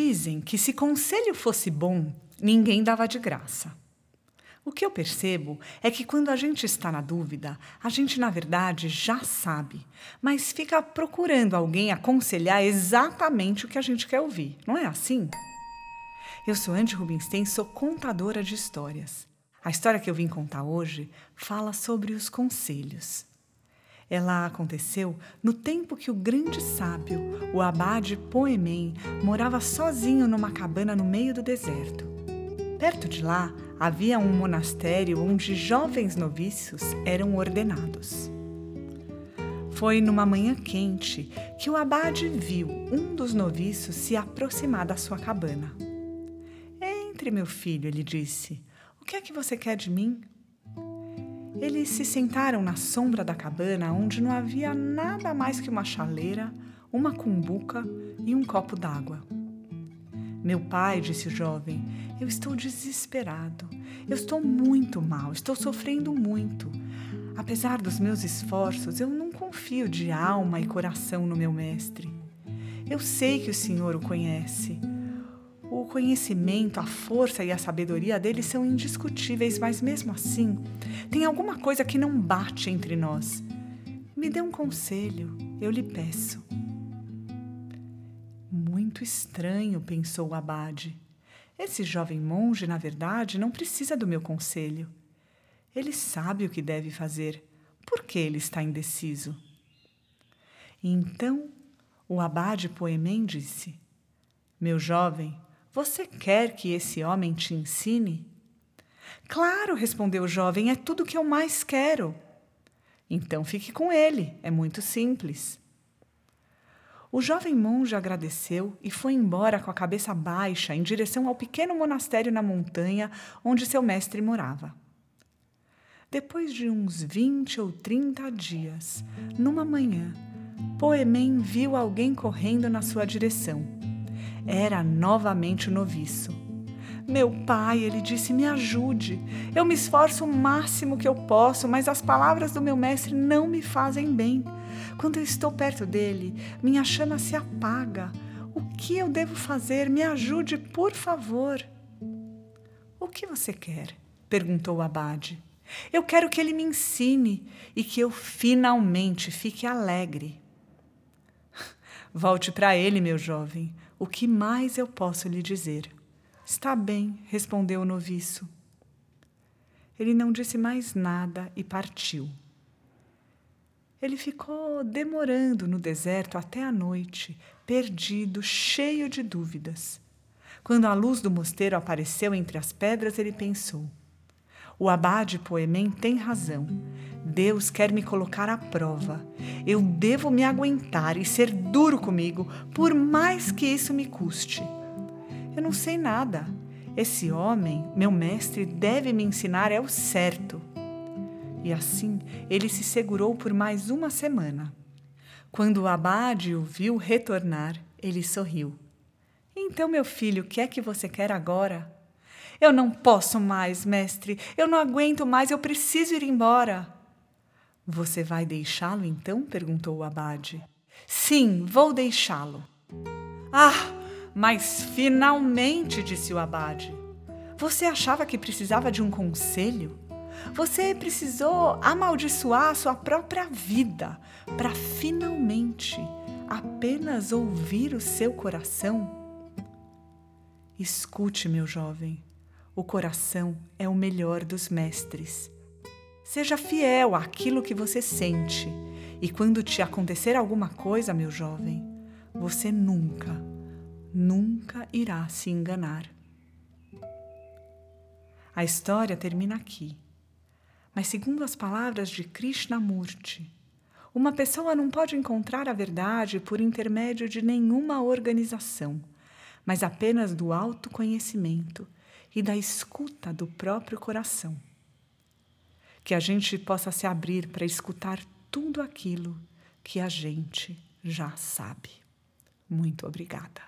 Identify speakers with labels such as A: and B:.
A: Dizem que se conselho fosse bom, ninguém dava de graça. O que eu percebo é que quando a gente está na dúvida, a gente na verdade já sabe, mas fica procurando alguém aconselhar exatamente o que a gente quer ouvir, não é assim? Eu sou Andy Rubinstein, sou contadora de histórias. A história que eu vim contar hoje fala sobre os conselhos. Ela aconteceu no tempo que o grande sábio, o abade Poemen, morava sozinho numa cabana no meio do deserto. Perto de lá havia um monastério onde jovens noviços eram ordenados. Foi numa manhã quente que o abade viu um dos noviços se aproximar da sua cabana. Entre, meu filho, ele disse. O que é que você quer de mim? Eles se sentaram na sombra da cabana, onde não havia nada mais que uma chaleira, uma cumbuca e um copo d'água. Meu pai, disse o jovem, eu estou desesperado. Eu estou muito mal, estou sofrendo muito. Apesar dos meus esforços, eu não confio de alma e coração no meu mestre. Eu sei que o Senhor o conhece. Conhecimento, a força e a sabedoria dele são indiscutíveis, mas mesmo assim, tem alguma coisa que não bate entre nós. Me dê um conselho, eu lhe peço. Muito estranho, pensou o abade. Esse jovem monge, na verdade, não precisa do meu conselho. Ele sabe o que deve fazer. Por que ele está indeciso? Então o abade Poemen disse: Meu jovem, você quer que esse homem te ensine? Claro, respondeu o jovem, é tudo que eu mais quero. Então fique com ele, é muito simples. O jovem monge agradeceu e foi embora com a cabeça baixa em direção ao pequeno monastério na montanha onde seu mestre morava. Depois de uns vinte ou trinta dias, numa manhã, Poemen viu alguém correndo na sua direção. Era novamente o noviço. Meu pai, ele disse, me ajude. Eu me esforço o máximo que eu posso, mas as palavras do meu mestre não me fazem bem. Quando eu estou perto dele, minha chama se apaga. O que eu devo fazer? Me ajude, por favor. O que você quer? perguntou o abade. Eu quero que ele me ensine e que eu finalmente fique alegre. Volte para ele, meu jovem. O que mais eu posso lhe dizer? Está bem, respondeu o noviço. Ele não disse mais nada e partiu. Ele ficou demorando no deserto até a noite, perdido, cheio de dúvidas. Quando a luz do mosteiro apareceu entre as pedras, ele pensou: O abade Poemen tem razão. Deus quer me colocar à prova. Eu devo me aguentar e ser duro comigo, por mais que isso me custe. Eu não sei nada. Esse homem, meu mestre, deve me ensinar é o certo. E assim ele se segurou por mais uma semana. Quando o abade o viu retornar, ele sorriu. Então, meu filho, o que é que você quer agora? Eu não posso mais, mestre. Eu não aguento mais. Eu preciso ir embora. Você vai deixá-lo então? perguntou o abade. Sim, vou deixá-lo. Ah! Mas finalmente, disse o abade, você achava que precisava de um conselho? Você precisou amaldiçoar a sua própria vida para finalmente apenas ouvir o seu coração? Escute, meu jovem, o coração é o melhor dos mestres. Seja fiel àquilo que você sente, e quando te acontecer alguma coisa, meu jovem, você nunca nunca irá se enganar. A história termina aqui. Mas, segundo as palavras de Krishnamurti, uma pessoa não pode encontrar a verdade por intermédio de nenhuma organização, mas apenas do autoconhecimento e da escuta do próprio coração. Que a gente possa se abrir para escutar tudo aquilo que a gente já sabe. Muito obrigada.